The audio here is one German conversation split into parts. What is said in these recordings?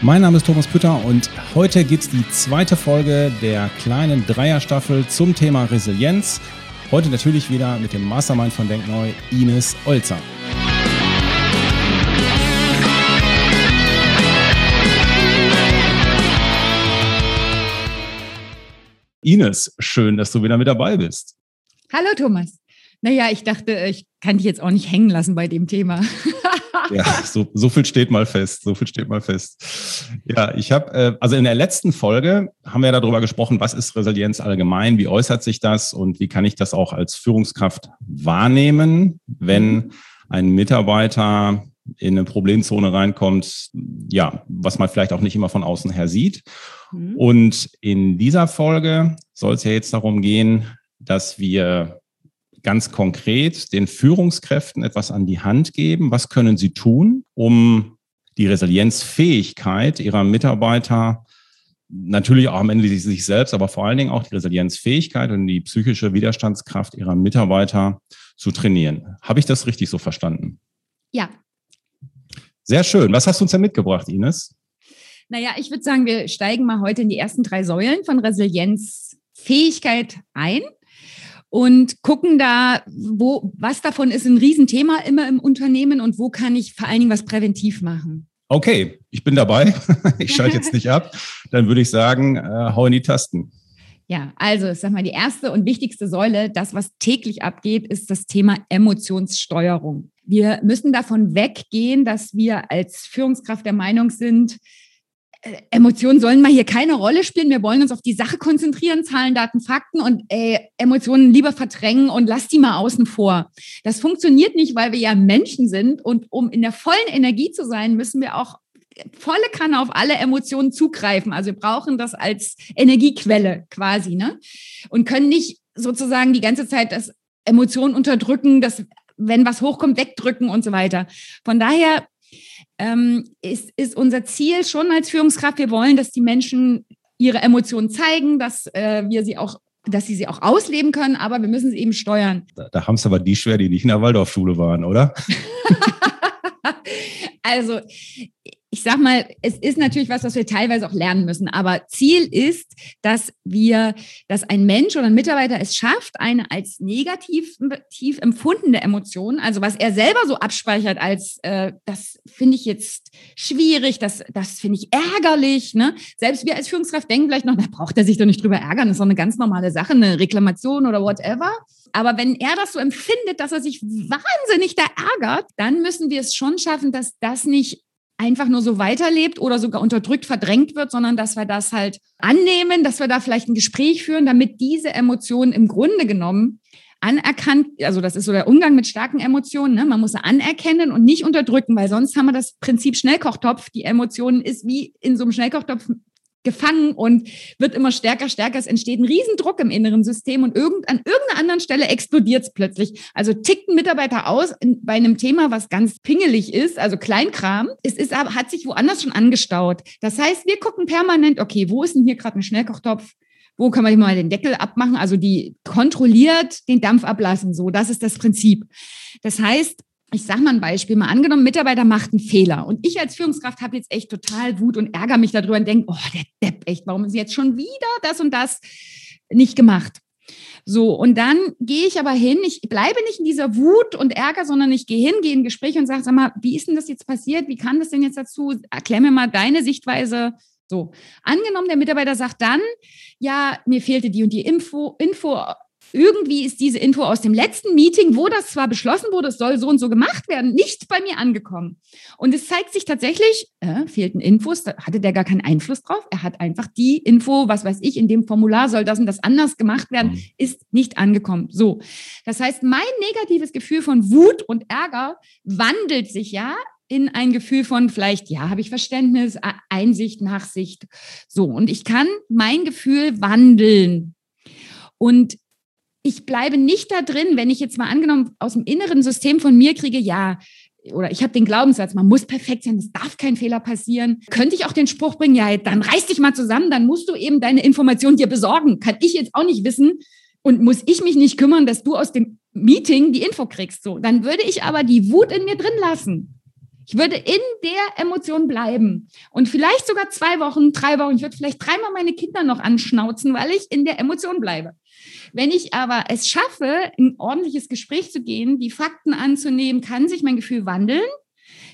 Mein Name ist Thomas Pütter und heute gibt es die zweite Folge der kleinen Dreierstaffel zum Thema Resilienz. Heute natürlich wieder mit dem Mastermind von Denkneu, Ines Olzer. Ines, schön, dass du wieder mit dabei bist. Hallo Thomas. Naja, ich dachte, ich kann dich jetzt auch nicht hängen lassen bei dem Thema. ja, so, so viel steht mal fest. So viel steht mal fest. Ja, ich habe, äh, also in der letzten Folge haben wir darüber gesprochen, was ist Resilienz allgemein, wie äußert sich das und wie kann ich das auch als Führungskraft wahrnehmen, wenn mhm. ein Mitarbeiter in eine Problemzone reinkommt, ja, was man vielleicht auch nicht immer von außen her sieht. Mhm. Und in dieser Folge soll es ja jetzt darum gehen, dass wir ganz konkret den Führungskräften etwas an die Hand geben. Was können sie tun, um die Resilienzfähigkeit ihrer Mitarbeiter natürlich auch am Ende sich selbst, aber vor allen Dingen auch die Resilienzfähigkeit und die psychische Widerstandskraft ihrer Mitarbeiter zu trainieren. Habe ich das richtig so verstanden? Ja. Sehr schön. Was hast du uns denn mitgebracht, Ines? Naja, ich würde sagen, wir steigen mal heute in die ersten drei Säulen von Resilienzfähigkeit ein und gucken da, wo, was davon ist ein Riesenthema immer im Unternehmen und wo kann ich vor allen Dingen was präventiv machen. Okay, ich bin dabei. ich schalte jetzt nicht ab. Dann würde ich sagen, äh, hau in die Tasten. Ja, also ich sag mal, die erste und wichtigste Säule, das, was täglich abgeht, ist das Thema Emotionssteuerung. Wir müssen davon weggehen, dass wir als Führungskraft der Meinung sind, Emotionen sollen mal hier keine Rolle spielen. Wir wollen uns auf die Sache konzentrieren, Zahlen, Daten, Fakten und äh, Emotionen lieber verdrängen und lass die mal außen vor. Das funktioniert nicht, weil wir ja Menschen sind und um in der vollen Energie zu sein, müssen wir auch volle Kanne auf alle Emotionen zugreifen. Also wir brauchen das als Energiequelle quasi, ne? Und können nicht sozusagen die ganze Zeit das Emotionen unterdrücken, das wenn was hochkommt, wegdrücken und so weiter. Von daher ähm, ist, ist unser Ziel schon als Führungskraft, wir wollen, dass die Menschen ihre Emotionen zeigen, dass äh, wir sie auch dass sie sie auch ausleben können, aber wir müssen sie eben steuern. Da, da haben es aber die schwer, die nicht in der Waldorfschule waren, oder? also ich sag mal, es ist natürlich was, was wir teilweise auch lernen müssen. Aber Ziel ist, dass wir, dass ein Mensch oder ein Mitarbeiter es schafft, eine als negativ tief empfundene Emotion, also was er selber so abspeichert als, äh, das finde ich jetzt schwierig, das, das finde ich ärgerlich. Ne? Selbst wir als Führungskraft denken vielleicht noch, da braucht er sich doch nicht drüber ärgern, das ist doch eine ganz normale Sache, eine Reklamation oder whatever. Aber wenn er das so empfindet, dass er sich wahnsinnig da ärgert, dann müssen wir es schon schaffen, dass das nicht einfach nur so weiterlebt oder sogar unterdrückt, verdrängt wird, sondern dass wir das halt annehmen, dass wir da vielleicht ein Gespräch führen, damit diese Emotionen im Grunde genommen anerkannt, also das ist so der Umgang mit starken Emotionen, ne? man muss sie anerkennen und nicht unterdrücken, weil sonst haben wir das Prinzip Schnellkochtopf. Die Emotionen ist wie in so einem Schnellkochtopf gefangen und wird immer stärker, stärker. Es entsteht ein Riesendruck im inneren System und irgend, an irgendeiner anderen Stelle explodiert es plötzlich. Also tickt ein Mitarbeiter aus in, bei einem Thema, was ganz pingelig ist, also Kleinkram. Es ist hat sich woanders schon angestaut. Das heißt, wir gucken permanent, okay, wo ist denn hier gerade ein Schnellkochtopf? Wo können wir mal den Deckel abmachen? Also die kontrolliert den Dampf ablassen. So, das ist das Prinzip. Das heißt, ich sage mal ein Beispiel, mal angenommen, Mitarbeiter macht einen Fehler und ich als Führungskraft habe jetzt echt total Wut und ärgere mich darüber und denke, oh, der Depp, echt, warum ist jetzt schon wieder das und das nicht gemacht? So, und dann gehe ich aber hin, ich bleibe nicht in dieser Wut und Ärger, sondern ich gehe hin, gehe in Gespräch und sage, sag mal, wie ist denn das jetzt passiert? Wie kann das denn jetzt dazu? Erklär mir mal deine Sichtweise. So, angenommen, der Mitarbeiter sagt dann, ja, mir fehlte die und die Info, Info irgendwie ist diese Info aus dem letzten Meeting, wo das zwar beschlossen wurde, es soll so und so gemacht werden, nicht bei mir angekommen. Und es zeigt sich tatsächlich, äh, fehlten Infos, da hatte der gar keinen Einfluss drauf. Er hat einfach die Info, was weiß ich, in dem Formular soll das und das anders gemacht werden, mhm. ist nicht angekommen. So. Das heißt, mein negatives Gefühl von Wut und Ärger wandelt sich ja in ein Gefühl von vielleicht, ja, habe ich Verständnis, Einsicht, Nachsicht. So. Und ich kann mein Gefühl wandeln. Und ich bleibe nicht da drin, wenn ich jetzt mal angenommen aus dem inneren System von mir kriege, ja, oder ich habe den Glaubenssatz, man muss perfekt sein, es darf kein Fehler passieren. Könnte ich auch den Spruch bringen, ja, dann reiß dich mal zusammen, dann musst du eben deine Informationen dir besorgen. Kann ich jetzt auch nicht wissen und muss ich mich nicht kümmern, dass du aus dem Meeting die Info kriegst. So, dann würde ich aber die Wut in mir drin lassen. Ich würde in der Emotion bleiben und vielleicht sogar zwei Wochen, drei Wochen. Ich würde vielleicht dreimal meine Kinder noch anschnauzen, weil ich in der Emotion bleibe. Wenn ich aber es schaffe, ein ordentliches Gespräch zu gehen, die Fakten anzunehmen, kann sich mein Gefühl wandeln,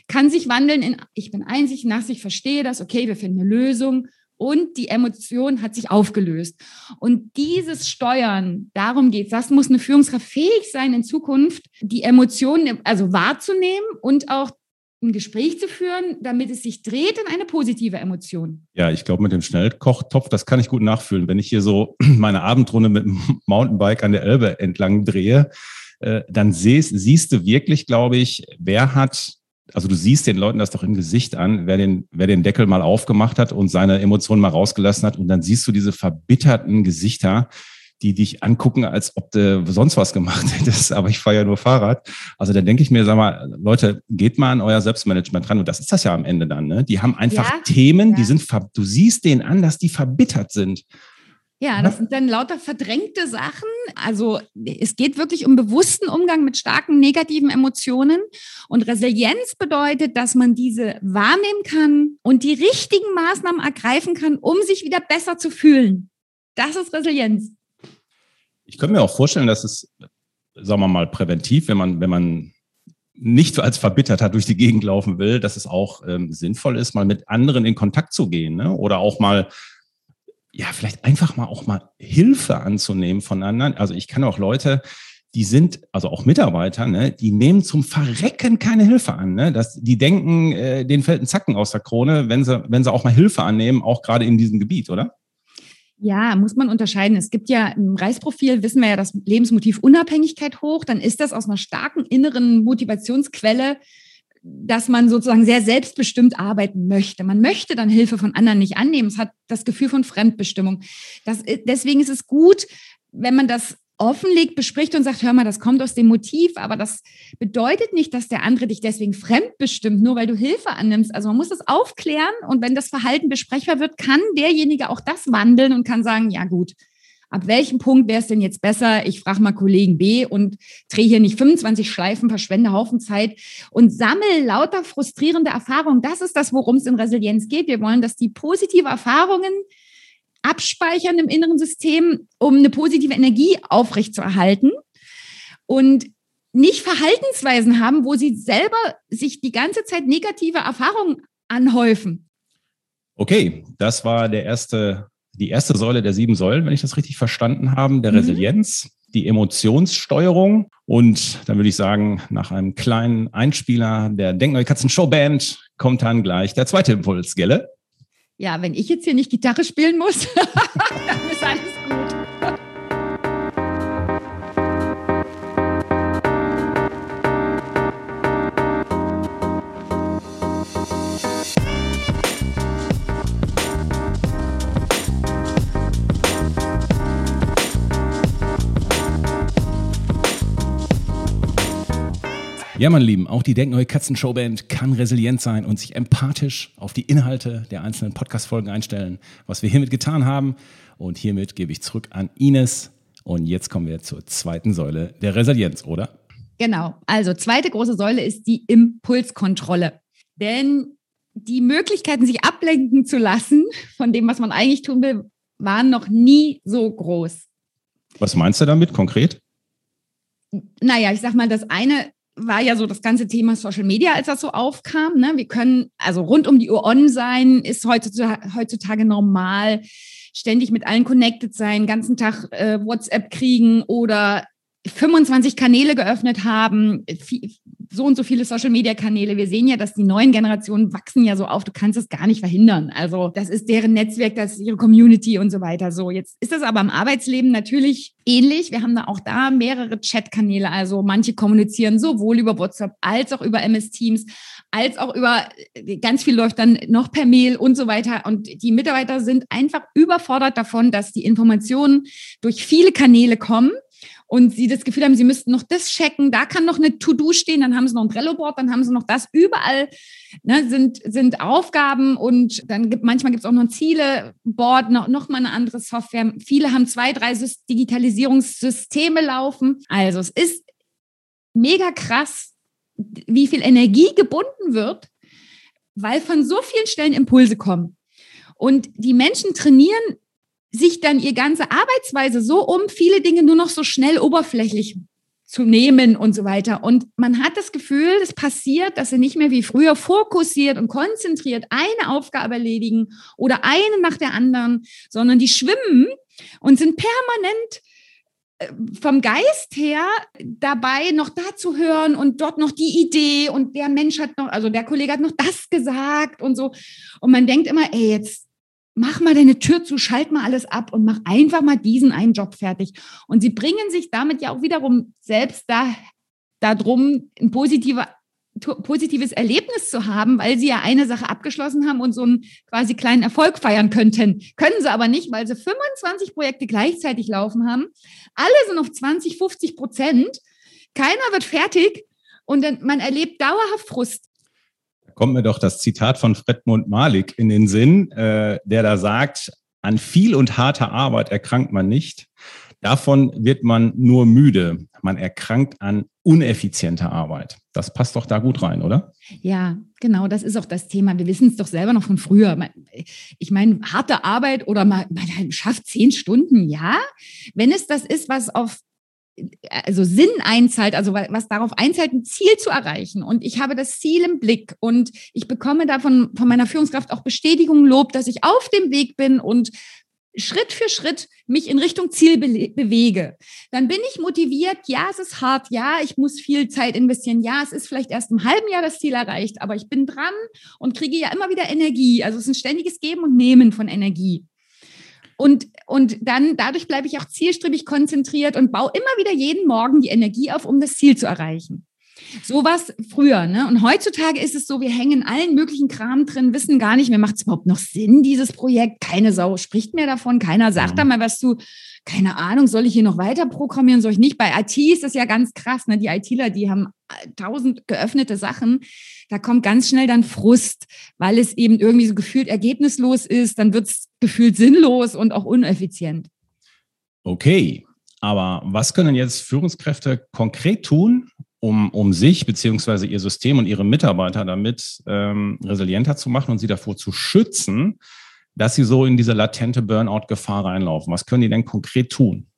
kann sich wandeln in, ich bin einzig, nach sich, verstehe das, okay, wir finden eine Lösung und die Emotion hat sich aufgelöst. Und dieses Steuern, darum geht es. Das muss eine Führungskraft fähig sein, in Zukunft die Emotionen also wahrzunehmen und auch ein Gespräch zu führen, damit es sich dreht in eine positive Emotion. Ja, ich glaube, mit dem Schnellkochtopf, das kann ich gut nachfühlen. Wenn ich hier so meine Abendrunde mit dem Mountainbike an der Elbe entlang drehe, äh, dann siehst, siehst du wirklich, glaube ich, wer hat, also du siehst den Leuten das doch im Gesicht an, wer den, wer den Deckel mal aufgemacht hat und seine Emotionen mal rausgelassen hat und dann siehst du diese verbitterten Gesichter, die dich angucken, als ob du sonst was gemacht hättest, aber ich fahre ja nur Fahrrad. Also da denke ich mir, sag mal, Leute, geht mal an euer Selbstmanagement ran und das ist das ja am Ende dann. Ne? Die haben einfach ja, Themen, ja. die sind, du siehst denen an, dass die verbittert sind. Ja, das sind dann lauter verdrängte Sachen. Also es geht wirklich um bewussten Umgang mit starken negativen Emotionen. Und Resilienz bedeutet, dass man diese wahrnehmen kann und die richtigen Maßnahmen ergreifen kann, um sich wieder besser zu fühlen. Das ist Resilienz. Ich könnte mir auch vorstellen, dass es, sagen wir mal, präventiv, wenn man, wenn man nicht als verbittert hat durch die Gegend laufen will, dass es auch ähm, sinnvoll ist, mal mit anderen in Kontakt zu gehen ne? oder auch mal, ja, vielleicht einfach mal auch mal Hilfe anzunehmen von anderen. Also ich kann auch Leute, die sind, also auch Mitarbeiter, ne, die nehmen zum Verrecken keine Hilfe an. Ne? Das, die denken, äh, denen fällt ein Zacken aus der Krone, wenn sie, wenn sie auch mal Hilfe annehmen, auch gerade in diesem Gebiet, oder? Ja, muss man unterscheiden. Es gibt ja im Reisprofil, wissen wir ja, das Lebensmotiv Unabhängigkeit hoch. Dann ist das aus einer starken inneren Motivationsquelle, dass man sozusagen sehr selbstbestimmt arbeiten möchte. Man möchte dann Hilfe von anderen nicht annehmen. Es hat das Gefühl von Fremdbestimmung. Das, deswegen ist es gut, wenn man das offenlegt, bespricht und sagt, hör mal, das kommt aus dem Motiv, aber das bedeutet nicht, dass der andere dich deswegen fremdbestimmt, nur weil du Hilfe annimmst. Also man muss das aufklären und wenn das Verhalten besprechbar wird, kann derjenige auch das wandeln und kann sagen, ja gut, ab welchem Punkt wäre es denn jetzt besser? Ich frage mal Kollegen B und drehe hier nicht 25 Schleifen, verschwende Haufen Zeit und sammle lauter frustrierende Erfahrungen. Das ist das, worum es in Resilienz geht. Wir wollen, dass die positive Erfahrungen abspeichern im inneren System, um eine positive Energie aufrechtzuerhalten und nicht Verhaltensweisen haben, wo sie selber sich die ganze Zeit negative Erfahrungen anhäufen. Okay, das war der erste, die erste Säule der sieben Säulen, wenn ich das richtig verstanden habe, der mhm. Resilienz, die Emotionssteuerung. Und dann würde ich sagen, nach einem kleinen Einspieler der Denkneue Katzen Showband kommt dann gleich der zweite Impuls, Gelle? Ja, wenn ich jetzt hier nicht Gitarre spielen muss, dann ist alles gut. Ja, meine Lieben, auch die Denkneue Katzen-Showband kann resilient sein und sich empathisch auf die Inhalte der einzelnen Podcast-Folgen einstellen, was wir hiermit getan haben. Und hiermit gebe ich zurück an Ines. Und jetzt kommen wir zur zweiten Säule der Resilienz, oder? Genau. Also, zweite große Säule ist die Impulskontrolle. Denn die Möglichkeiten, sich ablenken zu lassen von dem, was man eigentlich tun will, waren noch nie so groß. Was meinst du damit konkret? Naja, ich sag mal, das eine war ja so das ganze Thema Social Media, als das so aufkam. Ne? Wir können also rund um die Uhr on sein, ist heutzutage, heutzutage normal, ständig mit allen connected sein, ganzen Tag äh, WhatsApp kriegen oder 25 Kanäle geöffnet haben, so und so viele Social-Media-Kanäle. Wir sehen ja, dass die neuen Generationen wachsen ja so auf. Du kannst es gar nicht verhindern. Also das ist deren Netzwerk, das ist ihre Community und so weiter. So, jetzt ist das aber im Arbeitsleben natürlich ähnlich. Wir haben da auch da mehrere Chat-Kanäle. Also manche kommunizieren sowohl über WhatsApp als auch über MS Teams, als auch über, ganz viel läuft dann noch per Mail und so weiter. Und die Mitarbeiter sind einfach überfordert davon, dass die Informationen durch viele Kanäle kommen und sie das Gefühl haben, sie müssten noch das checken, da kann noch eine To-Do stehen, dann haben sie noch ein Trello-Board, dann haben sie noch das. Überall ne, sind, sind Aufgaben und dann gibt manchmal gibt es auch noch ein Ziele-Board, noch, noch mal eine andere Software. Viele haben zwei, drei Digitalisierungssysteme laufen. Also es ist mega krass, wie viel Energie gebunden wird, weil von so vielen Stellen Impulse kommen. Und die Menschen trainieren sich dann ihre ganze Arbeitsweise so um, viele Dinge nur noch so schnell oberflächlich zu nehmen und so weiter. Und man hat das Gefühl, es passiert, dass sie nicht mehr wie früher fokussiert und konzentriert eine Aufgabe erledigen oder eine nach der anderen, sondern die schwimmen und sind permanent äh, vom Geist her dabei, noch da zu hören und dort noch die Idee und der Mensch hat noch, also der Kollege hat noch das gesagt und so. Und man denkt immer, ey, jetzt mach mal deine Tür zu, schalt mal alles ab und mach einfach mal diesen einen Job fertig. Und sie bringen sich damit ja auch wiederum selbst da, darum, ein positiver, positives Erlebnis zu haben, weil sie ja eine Sache abgeschlossen haben und so einen quasi kleinen Erfolg feiern könnten. Können sie aber nicht, weil sie 25 Projekte gleichzeitig laufen haben. Alle sind auf 20, 50 Prozent. Keiner wird fertig und man erlebt dauerhaft Frust kommt mir doch das Zitat von Fredmund Malik in den Sinn, äh, der da sagt, an viel und harter Arbeit erkrankt man nicht. Davon wird man nur müde. Man erkrankt an uneffizienter Arbeit. Das passt doch da gut rein, oder? Ja, genau, das ist auch das Thema. Wir wissen es doch selber noch von früher. Ich meine, harte Arbeit oder man, man schafft zehn Stunden, ja. Wenn es das ist, was auf also Sinn einzahlt, also was darauf einzahlt, ein Ziel zu erreichen. Und ich habe das Ziel im Blick und ich bekomme davon von meiner Führungskraft auch Bestätigung, Lob, dass ich auf dem Weg bin und Schritt für Schritt mich in Richtung Ziel be bewege. Dann bin ich motiviert. Ja, es ist hart. Ja, ich muss viel Zeit investieren. Ja, es ist vielleicht erst im halben Jahr das Ziel erreicht, aber ich bin dran und kriege ja immer wieder Energie. Also es ist ein ständiges Geben und Nehmen von Energie. Und, und dann dadurch bleibe ich auch zielstrebig konzentriert und baue immer wieder jeden Morgen die Energie auf, um das Ziel zu erreichen. So war es früher. Ne? Und heutzutage ist es so, wir hängen allen möglichen Kram drin, wissen gar nicht mehr, macht es überhaupt noch Sinn, dieses Projekt? Keine Sau spricht mehr davon, keiner sagt da mal was zu. Keine Ahnung, soll ich hier noch weiter programmieren, soll ich nicht? Bei IT ist das ja ganz krass. Ne? Die ITler, die haben tausend geöffnete Sachen. Da kommt ganz schnell dann Frust, weil es eben irgendwie so gefühlt ergebnislos ist. Dann wird es gefühlt sinnlos und auch uneffizient. Okay, aber was können jetzt Führungskräfte konkret tun, um, um sich beziehungsweise ihr System und ihre Mitarbeiter damit ähm, resilienter zu machen und sie davor zu schützen, dass sie so in diese latente Burnout-Gefahr reinlaufen? Was können die denn konkret tun?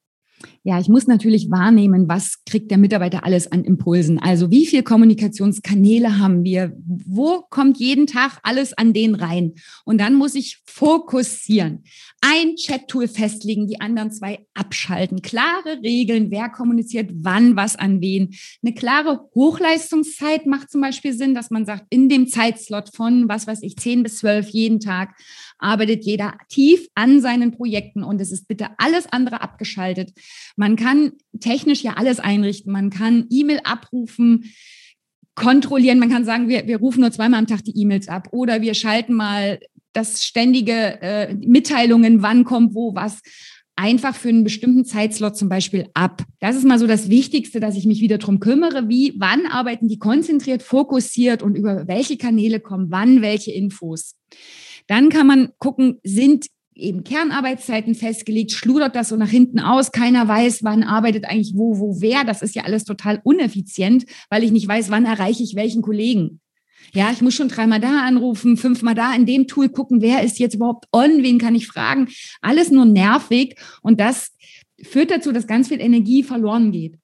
Ja, ich muss natürlich wahrnehmen, was kriegt der Mitarbeiter alles an Impulsen. Also wie viele Kommunikationskanäle haben wir? Wo kommt jeden Tag alles an den rein? Und dann muss ich fokussieren. Ein Chat-Tool festlegen, die anderen zwei abschalten. Klare Regeln, wer kommuniziert wann was an wen. Eine klare Hochleistungszeit macht zum Beispiel Sinn, dass man sagt, in dem Zeitslot von, was weiß ich, 10 bis 12 jeden Tag arbeitet jeder tief an seinen Projekten und es ist bitte alles andere abgeschaltet. Man kann technisch ja alles einrichten. Man kann E-Mail abrufen, kontrollieren. Man kann sagen, wir, wir rufen nur zweimal am Tag die E-Mails ab oder wir schalten mal das ständige äh, Mitteilungen, wann kommt wo was einfach für einen bestimmten Zeitslot zum Beispiel ab. Das ist mal so das Wichtigste, dass ich mich wieder drum kümmere, wie, wann arbeiten die konzentriert, fokussiert und über welche Kanäle kommen wann welche Infos. Dann kann man gucken, sind eben Kernarbeitszeiten festgelegt, schludert das so nach hinten aus, keiner weiß, wann arbeitet eigentlich wo, wo, wer. Das ist ja alles total uneffizient, weil ich nicht weiß, wann erreiche ich welchen Kollegen. Ja, ich muss schon dreimal da anrufen, fünfmal da in dem Tool gucken, wer ist jetzt überhaupt on, wen kann ich fragen. Alles nur nervig und das führt dazu, dass ganz viel Energie verloren geht.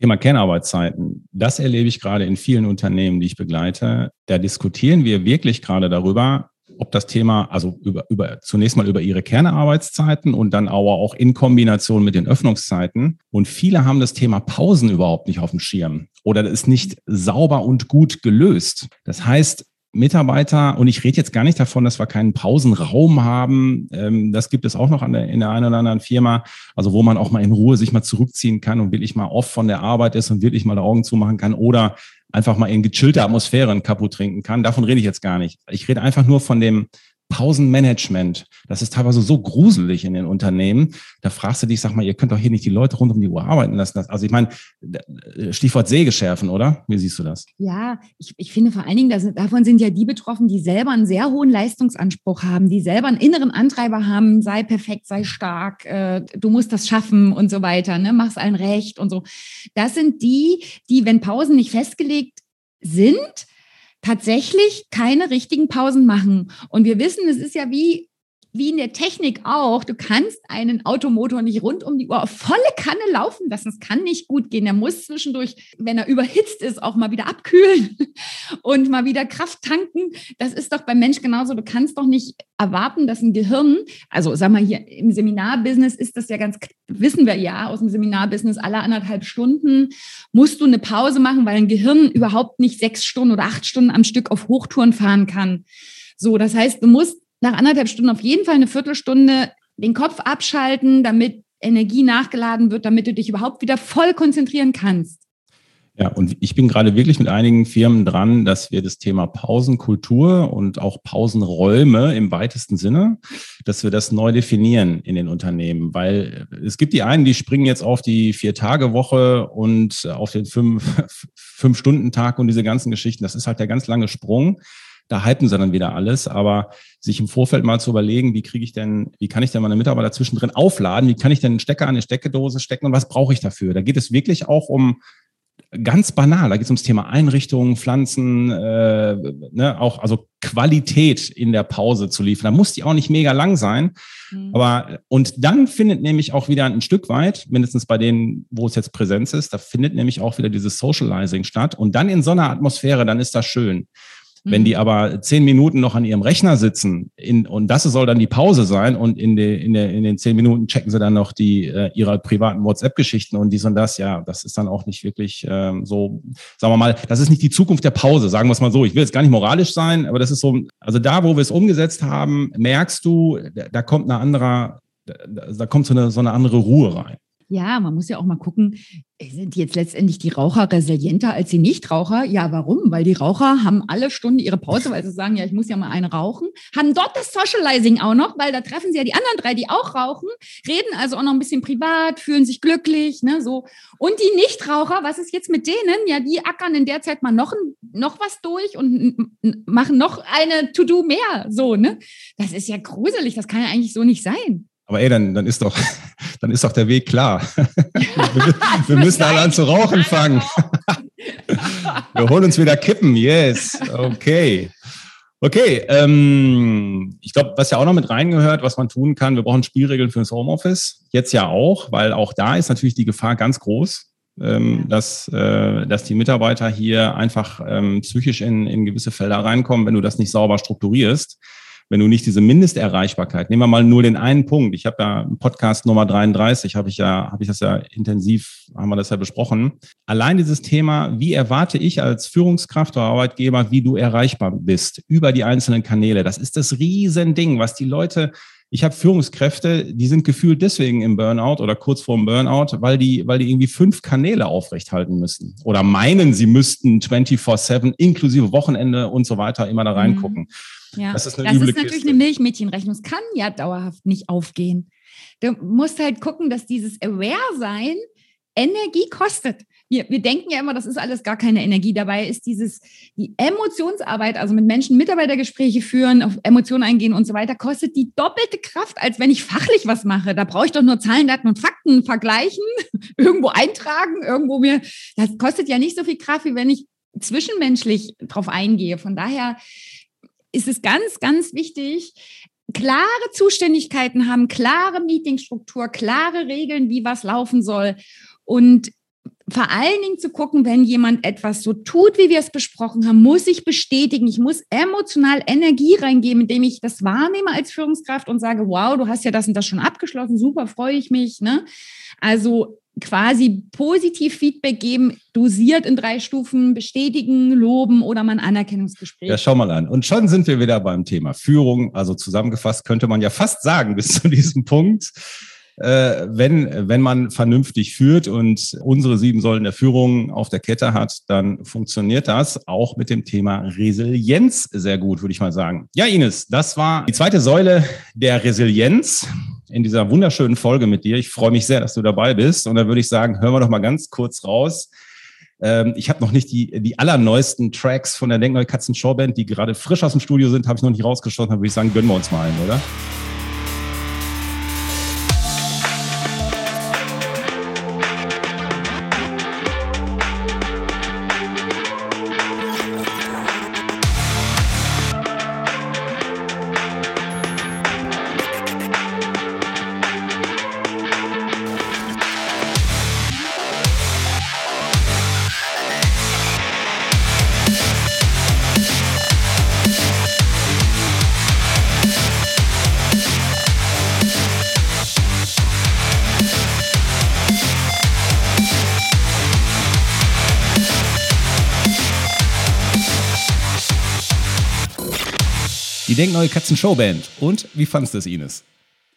Thema Kernarbeitszeiten, das erlebe ich gerade in vielen Unternehmen, die ich begleite. Da diskutieren wir wirklich gerade darüber, ob das Thema, also über, über, zunächst mal über ihre Kernarbeitszeiten und dann aber auch in Kombination mit den Öffnungszeiten. Und viele haben das Thema Pausen überhaupt nicht auf dem Schirm oder ist nicht sauber und gut gelöst. Das heißt, Mitarbeiter, und ich rede jetzt gar nicht davon, dass wir keinen Pausenraum haben. Ähm, das gibt es auch noch in der einen oder anderen Firma, also wo man auch mal in Ruhe sich mal zurückziehen kann und wirklich mal off von der Arbeit ist und wirklich mal die Augen zumachen kann oder einfach mal in gechillter Atmosphäre einen Kapu trinken kann. Davon rede ich jetzt gar nicht. Ich rede einfach nur von dem Pausenmanagement. Das ist teilweise so gruselig in den Unternehmen. Da fragst du dich, sag mal, ihr könnt doch hier nicht die Leute rund um die Uhr arbeiten lassen. Also ich meine, Stichwort Säge schärfen, oder? Wie siehst du das? Ja, ich, ich finde vor allen Dingen, dass, davon sind ja die betroffen, die selber einen sehr hohen Leistungsanspruch haben, die selber einen inneren Antreiber haben, sei perfekt, sei stark, äh, du musst das schaffen und so weiter, ne? mach's allen recht und so. Das sind die, die, wenn Pausen nicht festgelegt sind, tatsächlich keine richtigen Pausen machen. Und wir wissen, es ist ja wie wie in der Technik auch, du kannst einen Automotor nicht rund um die Uhr auf volle Kanne laufen lassen. Es kann nicht gut gehen. Er muss zwischendurch, wenn er überhitzt ist, auch mal wieder abkühlen und mal wieder Kraft tanken. Das ist doch beim Mensch genauso. Du kannst doch nicht erwarten, dass ein Gehirn, also sag mal hier im Seminarbusiness ist das ja ganz, wissen wir ja aus dem Seminarbusiness, alle anderthalb Stunden musst du eine Pause machen, weil ein Gehirn überhaupt nicht sechs Stunden oder acht Stunden am Stück auf Hochtouren fahren kann. So, das heißt, du musst nach anderthalb Stunden auf jeden Fall eine Viertelstunde den Kopf abschalten, damit Energie nachgeladen wird, damit du dich überhaupt wieder voll konzentrieren kannst. Ja, und ich bin gerade wirklich mit einigen Firmen dran, dass wir das Thema Pausenkultur und auch Pausenräume im weitesten Sinne, dass wir das neu definieren in den Unternehmen, weil es gibt die einen, die springen jetzt auf die Vier-Tage-Woche und auf den Fünf-Stunden-Tag und diese ganzen Geschichten. Das ist halt der ganz lange Sprung da hypen sie dann wieder alles. Aber sich im Vorfeld mal zu überlegen, wie kriege ich denn, wie kann ich denn meine Mitarbeiter zwischendrin aufladen? Wie kann ich denn einen Stecker an eine Steckdose stecken und was brauche ich dafür? Da geht es wirklich auch um ganz banal. Da geht es ums Thema Einrichtungen, Pflanzen, äh, ne, auch also Qualität in der Pause zu liefern. Da muss die auch nicht mega lang sein. Mhm. Aber und dann findet nämlich auch wieder ein Stück weit, mindestens bei denen, wo es jetzt Präsenz ist, da findet nämlich auch wieder dieses Socializing statt. Und dann in so einer Atmosphäre, dann ist das schön. Wenn die mhm. aber zehn Minuten noch an ihrem Rechner sitzen in, und das soll dann die Pause sein und in, de, in, de, in den zehn Minuten checken sie dann noch die äh, ihre privaten WhatsApp-Geschichten und dies und das, ja, das ist dann auch nicht wirklich ähm, so, sagen wir mal, das ist nicht die Zukunft der Pause, sagen wir es mal so. Ich will jetzt gar nicht moralisch sein, aber das ist so, also da, wo wir es umgesetzt haben, merkst du, da, da kommt eine andere, da, da kommt so eine, so eine andere Ruhe rein. Ja, man muss ja auch mal gucken, sind jetzt letztendlich die Raucher resilienter als die Nichtraucher? Ja, warum? Weil die Raucher haben alle Stunden ihre Pause, weil sie sagen, ja, ich muss ja mal einen rauchen. Haben dort das Socializing auch noch, weil da treffen sie ja die anderen drei, die auch rauchen, reden also auch noch ein bisschen privat, fühlen sich glücklich, ne, so. Und die Nichtraucher, was ist jetzt mit denen? Ja, die ackern in der Zeit mal noch, noch was durch und machen noch eine To-Do mehr, so, ne? Das ist ja gruselig, das kann ja eigentlich so nicht sein. Aber ey, dann, dann ist doch, dann ist doch der Weg klar. wir, wir müssen alle an zu rauchen fangen. wir holen uns wieder Kippen, yes. Okay. Okay, ähm, ich glaube, was ja auch noch mit reingehört, was man tun kann, wir brauchen Spielregeln für das Homeoffice. Jetzt ja auch, weil auch da ist natürlich die Gefahr ganz groß, ähm, dass, äh, dass die Mitarbeiter hier einfach ähm, psychisch in, in gewisse Felder reinkommen, wenn du das nicht sauber strukturierst wenn du nicht diese Mindesterreichbarkeit, nehmen wir mal nur den einen Punkt. Ich habe ja im Podcast Nummer 33, habe ich ja, habe ich das ja intensiv, haben wir das ja besprochen. Allein dieses Thema, wie erwarte ich als Führungskraft oder Arbeitgeber, wie du erreichbar bist über die einzelnen Kanäle. Das ist das Riesending, was die Leute ich habe Führungskräfte, die sind gefühlt deswegen im Burnout oder kurz vorm Burnout, weil die, weil die irgendwie fünf Kanäle aufrechthalten müssen oder meinen, sie müssten 24-7 inklusive Wochenende und so weiter immer da mhm. reingucken. Ja. Das ist, eine das ist natürlich Kiste. eine Milchmädchenrechnung. Es kann ja dauerhaft nicht aufgehen. Du musst halt gucken, dass dieses Aware-Sein Energie kostet. Wir, wir denken ja immer, das ist alles gar keine Energie. Dabei ist dieses, die Emotionsarbeit, also mit Menschen Mitarbeitergespräche führen, auf Emotionen eingehen und so weiter, kostet die doppelte Kraft, als wenn ich fachlich was mache. Da brauche ich doch nur Zahlen, Daten und Fakten vergleichen, irgendwo eintragen, irgendwo mir. Das kostet ja nicht so viel Kraft, wie wenn ich zwischenmenschlich drauf eingehe. Von daher ist es ganz, ganz wichtig, klare Zuständigkeiten haben, klare Meetingstruktur, klare Regeln, wie was laufen soll. Und vor allen Dingen zu gucken, wenn jemand etwas so tut, wie wir es besprochen haben, muss ich bestätigen. Ich muss emotional Energie reingeben, indem ich das wahrnehme als Führungskraft und sage, wow, du hast ja das und das schon abgeschlossen, super, freue ich mich. Ne? Also quasi positiv Feedback geben, dosiert in drei Stufen, bestätigen, loben oder mal ein Anerkennungsgespräch. Ja, schau mal an. Und schon sind wir wieder beim Thema Führung. Also zusammengefasst könnte man ja fast sagen bis zu diesem Punkt. Äh, wenn, wenn man vernünftig führt und unsere sieben Säulen der Führung auf der Kette hat, dann funktioniert das auch mit dem Thema Resilienz sehr gut, würde ich mal sagen. Ja, Ines, das war die zweite Säule der Resilienz in dieser wunderschönen Folge mit dir. Ich freue mich sehr, dass du dabei bist. Und da würde ich sagen, hören wir doch mal ganz kurz raus. Ähm, ich habe noch nicht die, die allerneuesten Tracks von der Denkneue Katzen Showband, die gerade frisch aus dem Studio sind, habe ich noch nicht rausgeschaut. Da würde ich sagen, gönnen wir uns mal einen, oder? Die Denkneue Katzen Showband. Und wie fandest du es, Ines?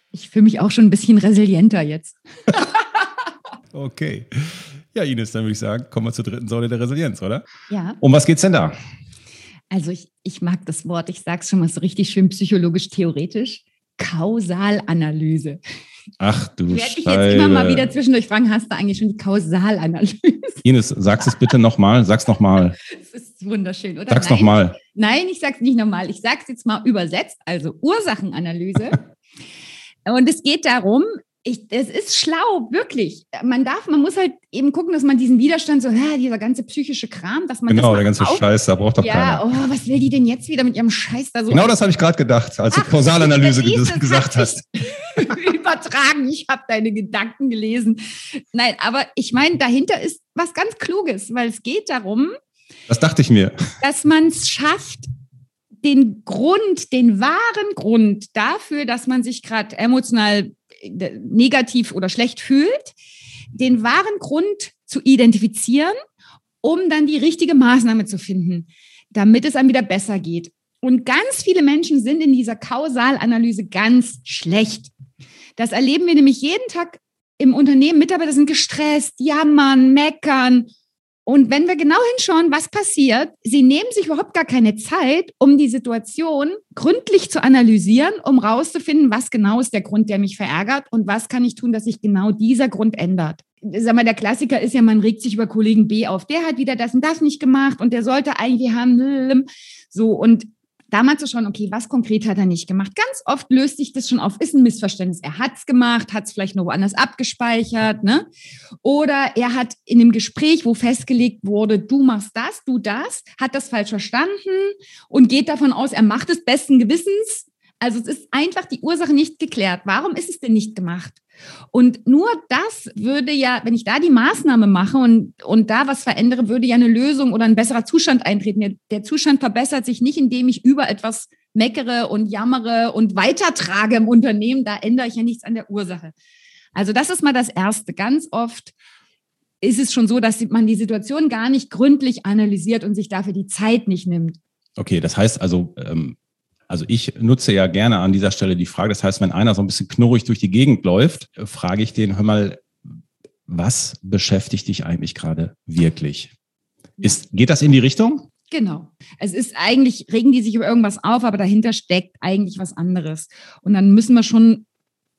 Ich fühle mich auch schon ein bisschen resilienter jetzt. okay. Ja, Ines, dann würde ich sagen, kommen wir zur dritten Säule der Resilienz, oder? Ja. Um was geht's denn da? Also ich, ich mag das Wort, ich sage es schon mal so richtig schön psychologisch theoretisch. Kausalanalyse. Ach du Werde ich jetzt immer mal wieder zwischendurch fragen, hast du eigentlich schon die Kausalanalyse? Ines, sag's es bitte nochmal, sag's nochmal. Das ist wunderschön, oder? Sag's nochmal. Nein, ich sag's nicht nochmal. Ich sag's jetzt mal übersetzt, also Ursachenanalyse. Und es geht darum, ich, es ist schlau, wirklich. Man darf, man muss halt eben gucken, dass man diesen Widerstand, so, ja, dieser ganze psychische Kram, dass man Genau, der ganze auf, Scheiß, da braucht doch ja, keiner. oh, was will die denn jetzt wieder mit ihrem Scheiß da so? Genau das habe ich gerade gedacht, als du Ach, Kausalanalyse du, das gesagt hast. Übertragen, ich habe deine Gedanken gelesen. Nein, aber ich meine, dahinter ist was ganz Kluges, weil es geht darum, Das dachte ich mir. dass man es schafft, den Grund, den wahren Grund dafür, dass man sich gerade emotional äh, negativ oder schlecht fühlt, den wahren Grund zu identifizieren, um dann die richtige Maßnahme zu finden, damit es einem wieder besser geht. Und ganz viele Menschen sind in dieser Kausalanalyse ganz schlecht. Das erleben wir nämlich jeden Tag im Unternehmen. Mitarbeiter sind gestresst, jammern, meckern. Und wenn wir genau hinschauen, was passiert, sie nehmen sich überhaupt gar keine Zeit, um die Situation gründlich zu analysieren, um rauszufinden, was genau ist der Grund, der mich verärgert und was kann ich tun, dass sich genau dieser Grund ändert. Sag mal, der Klassiker ist ja, man regt sich über Kollegen B auf. Der hat wieder das und das nicht gemacht und der sollte eigentlich haben. So, und da mal zu schauen, okay, was konkret hat er nicht gemacht? Ganz oft löst sich das schon auf, ist ein Missverständnis. Er hat es gemacht, hat es vielleicht noch woanders abgespeichert, ne? Oder er hat in einem Gespräch, wo festgelegt wurde, du machst das, du das, hat das falsch verstanden und geht davon aus, er macht es besten Gewissens. Also es ist einfach die Ursache nicht geklärt. Warum ist es denn nicht gemacht? Und nur das würde ja, wenn ich da die Maßnahme mache und, und da was verändere, würde ja eine Lösung oder ein besserer Zustand eintreten. Der, Zustand verbessert sich nicht, indem ich über etwas meckere und jammere und weitertrage im Unternehmen. Da ändere ich ja nichts an der Ursache. Also das ist mal das Erste. Ganz oft ist es schon so, dass man die Situation gar nicht gründlich analysiert und sich dafür die Zeit nicht nimmt. Okay, das heißt also, ähm, also ich nutze ja gerne an dieser Stelle die Frage, das heißt, wenn einer so ein bisschen knurrig durch die Gegend läuft, äh, frage ich den, hör mal, was beschäftigt dich eigentlich gerade wirklich? Ist, geht das in die Richtung? Genau. Es ist eigentlich, regen die sich über irgendwas auf, aber dahinter steckt eigentlich was anderes. Und dann müssen wir schon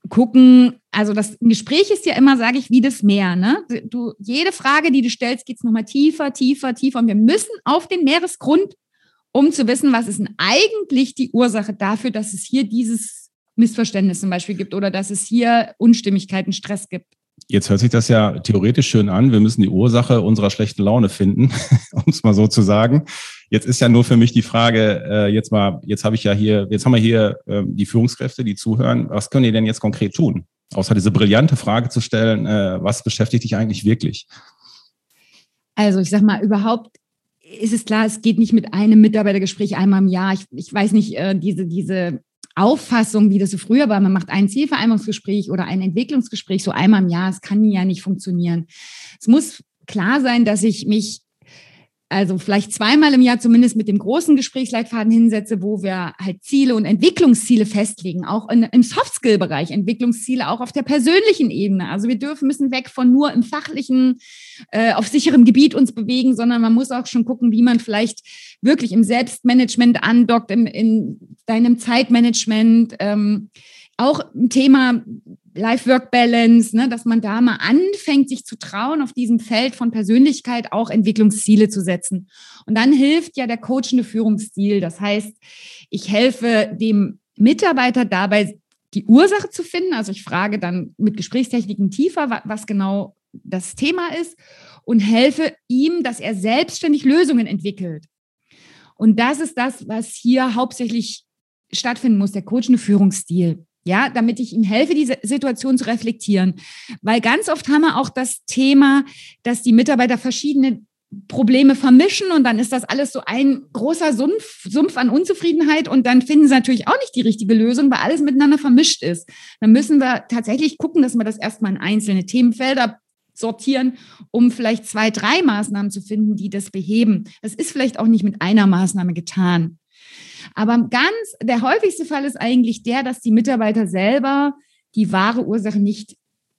gucken, also das Gespräch ist ja immer, sage ich, wie das Meer. Ne? Du, jede Frage, die du stellst, geht es nochmal tiefer, tiefer, tiefer. Und wir müssen auf den Meeresgrund, um zu wissen, was ist denn eigentlich die Ursache dafür, dass es hier dieses Missverständnis zum Beispiel gibt oder dass es hier Unstimmigkeiten, Stress gibt. Jetzt hört sich das ja theoretisch schön an. Wir müssen die Ursache unserer schlechten Laune finden, um es mal so zu sagen. Jetzt ist ja nur für mich die Frage, äh, jetzt mal, jetzt habe ich ja hier, jetzt haben wir hier äh, die Führungskräfte, die zuhören. Was können die denn jetzt konkret tun? Außer diese brillante Frage zu stellen, äh, was beschäftigt dich eigentlich wirklich? Also ich sag mal, überhaupt ist es klar, es geht nicht mit einem Mitarbeitergespräch einmal im Jahr. Ich, ich weiß nicht, äh, diese, diese Auffassung, wie das so früher war, man macht ein Zielvereinbarungsgespräch oder ein Entwicklungsgespräch so einmal im Jahr, es kann ja nicht funktionieren. Es muss klar sein, dass ich mich also vielleicht zweimal im Jahr zumindest mit dem großen Gesprächsleitfaden hinsetze, wo wir halt Ziele und Entwicklungsziele festlegen, auch in, im Soft-Skill-Bereich, Entwicklungsziele auch auf der persönlichen Ebene. Also wir dürfen müssen weg von nur im fachlichen, äh, auf sicherem Gebiet uns bewegen, sondern man muss auch schon gucken, wie man vielleicht wirklich im Selbstmanagement andockt, im, in deinem Zeitmanagement, ähm, auch ein Thema Life-Work-Balance, ne, dass man da mal anfängt, sich zu trauen, auf diesem Feld von Persönlichkeit auch Entwicklungsziele zu setzen. Und dann hilft ja der coachende Führungsstil. Das heißt, ich helfe dem Mitarbeiter dabei, die Ursache zu finden. Also ich frage dann mit Gesprächstechniken tiefer, was genau das Thema ist und helfe ihm, dass er selbstständig Lösungen entwickelt. Und das ist das, was hier hauptsächlich stattfinden muss, der coachende Führungsstil ja, damit ich ihm helfe, diese Situation zu reflektieren. Weil ganz oft haben wir auch das Thema, dass die Mitarbeiter verschiedene Probleme vermischen und dann ist das alles so ein großer Sumpf, Sumpf an Unzufriedenheit und dann finden sie natürlich auch nicht die richtige Lösung, weil alles miteinander vermischt ist. Dann müssen wir tatsächlich gucken, dass wir das erstmal in einzelne Themenfelder sortieren, um vielleicht zwei, drei Maßnahmen zu finden, die das beheben. Das ist vielleicht auch nicht mit einer Maßnahme getan. Aber ganz, der häufigste Fall ist eigentlich der, dass die Mitarbeiter selber die wahre Ursache nicht,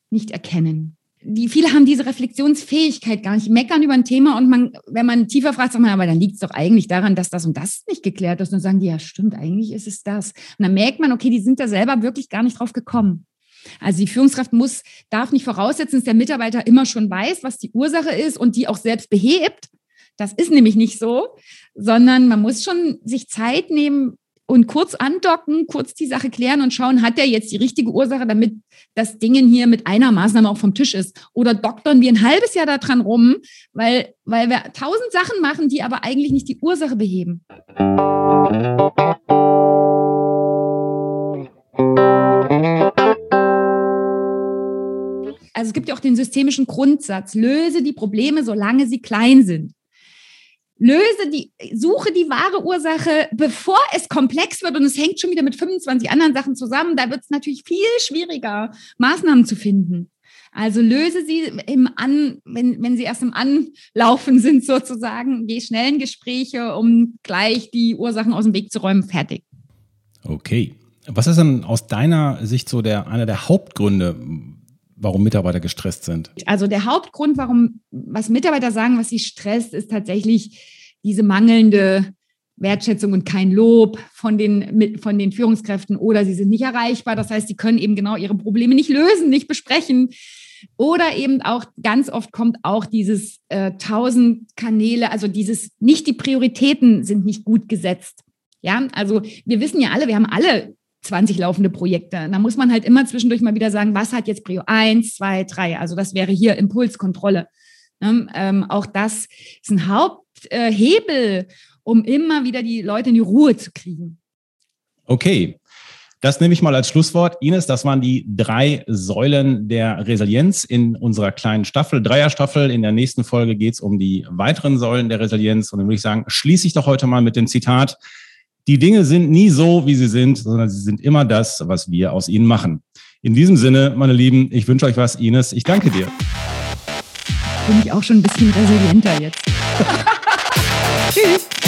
nicht erkennen. Die, viele haben diese Reflexionsfähigkeit gar nicht, meckern über ein Thema und man, wenn man tiefer fragt, sagt man, aber dann liegt es doch eigentlich daran, dass das und das nicht geklärt ist. Und sagen die, ja, stimmt, eigentlich ist es das. Und dann merkt man, okay, die sind da selber wirklich gar nicht drauf gekommen. Also die Führungskraft muss, darf nicht voraussetzen, dass der Mitarbeiter immer schon weiß, was die Ursache ist und die auch selbst behebt, das ist nämlich nicht so, sondern man muss schon sich Zeit nehmen und kurz andocken, kurz die Sache klären und schauen, hat der jetzt die richtige Ursache, damit das Ding hier mit einer Maßnahme auch vom Tisch ist? Oder doktern wir ein halbes Jahr daran rum, weil, weil wir tausend Sachen machen, die aber eigentlich nicht die Ursache beheben. Also es gibt ja auch den systemischen Grundsatz, löse die Probleme, solange sie klein sind löse die, suche die wahre Ursache, bevor es komplex wird und es hängt schon wieder mit 25 anderen Sachen zusammen. Da wird es natürlich viel schwieriger, Maßnahmen zu finden. Also löse sie im An, wenn, wenn sie erst im Anlaufen sind sozusagen, geh schnell in Gespräche, um gleich die Ursachen aus dem Weg zu räumen. Fertig. Okay. Was ist denn aus deiner Sicht so der, einer der Hauptgründe, warum Mitarbeiter gestresst sind? Also der Hauptgrund, warum, was Mitarbeiter sagen, was sie stresst, ist tatsächlich diese mangelnde Wertschätzung und kein Lob von den, von den Führungskräften oder sie sind nicht erreichbar. Das heißt, sie können eben genau ihre Probleme nicht lösen, nicht besprechen. Oder eben auch ganz oft kommt auch dieses äh, tausend Kanäle, also dieses nicht die Prioritäten sind nicht gut gesetzt. Ja, also wir wissen ja alle, wir haben alle 20 laufende Projekte. Da muss man halt immer zwischendurch mal wieder sagen, was hat jetzt Prio 1, 2, 3? Also das wäre hier Impulskontrolle. Ne? Ähm, auch das ist ein Haupthebel, um immer wieder die Leute in die Ruhe zu kriegen. Okay. Das nehme ich mal als Schlusswort. Ines, das waren die drei Säulen der Resilienz in unserer kleinen Staffel, Dreierstaffel. In der nächsten Folge geht es um die weiteren Säulen der Resilienz. Und dann würde ich sagen, schließe ich doch heute mal mit dem Zitat die Dinge sind nie so, wie sie sind, sondern sie sind immer das, was wir aus ihnen machen. In diesem Sinne, meine Lieben, ich wünsche euch was, Ines. Ich danke dir. Bin ich auch schon ein bisschen resilienter jetzt. Tschüss.